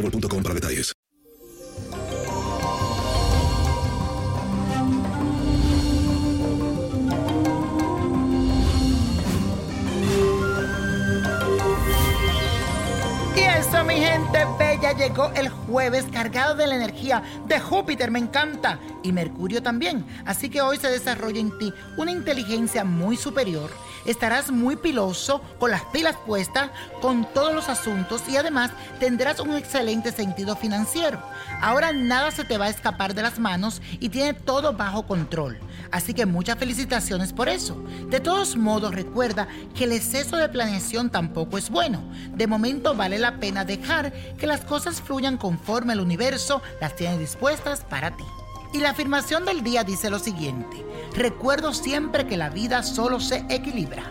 para detalles. Y eso, mi gente bella, llegó el jueves cargado de la energía de Júpiter, me encanta, y Mercurio también. Así que hoy se desarrolla en ti una inteligencia muy superior. Estarás muy piloso, con las pilas puestas, con todos los asuntos y además tendrás un excelente sentido financiero. Ahora nada se te va a escapar de las manos y tiene todo bajo control. Así que muchas felicitaciones por eso. De todos modos, recuerda que el exceso de planeación tampoco es bueno. De momento vale la pena dejar que las cosas fluyan conforme el universo las tiene dispuestas para ti. Y la afirmación del día dice lo siguiente, recuerdo siempre que la vida solo se equilibra.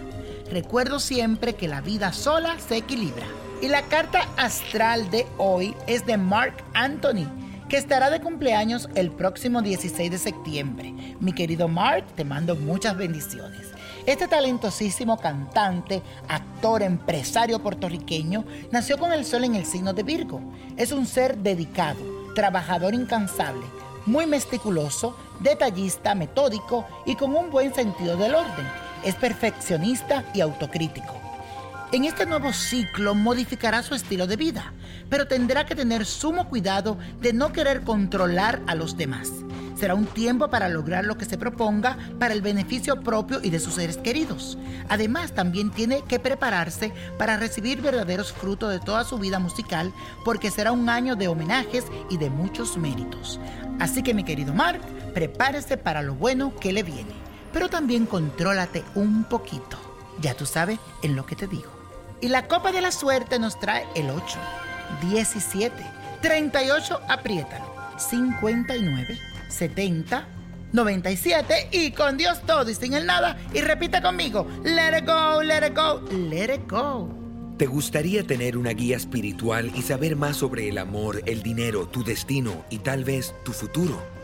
Recuerdo siempre que la vida sola se equilibra. Y la carta astral de hoy es de Mark Anthony, que estará de cumpleaños el próximo 16 de septiembre. Mi querido Mark, te mando muchas bendiciones. Este talentosísimo cantante, actor, empresario puertorriqueño nació con el sol en el signo de Virgo. Es un ser dedicado, trabajador incansable, muy meticuloso, detallista, metódico y con un buen sentido del orden. Es perfeccionista y autocrítico. En este nuevo ciclo modificará su estilo de vida, pero tendrá que tener sumo cuidado de no querer controlar a los demás. Será un tiempo para lograr lo que se proponga para el beneficio propio y de sus seres queridos. Además, también tiene que prepararse para recibir verdaderos frutos de toda su vida musical, porque será un año de homenajes y de muchos méritos. Así que mi querido Mark, prepárese para lo bueno que le viene, pero también contrólate un poquito. Ya tú sabes en lo que te digo. Y la copa de la suerte nos trae el 8, 17, 38, apriétalo, 59, 70, 97 y con Dios todo y sin el nada. Y repite conmigo, let it go, let it go, let it go. ¿Te gustaría tener una guía espiritual y saber más sobre el amor, el dinero, tu destino y tal vez tu futuro?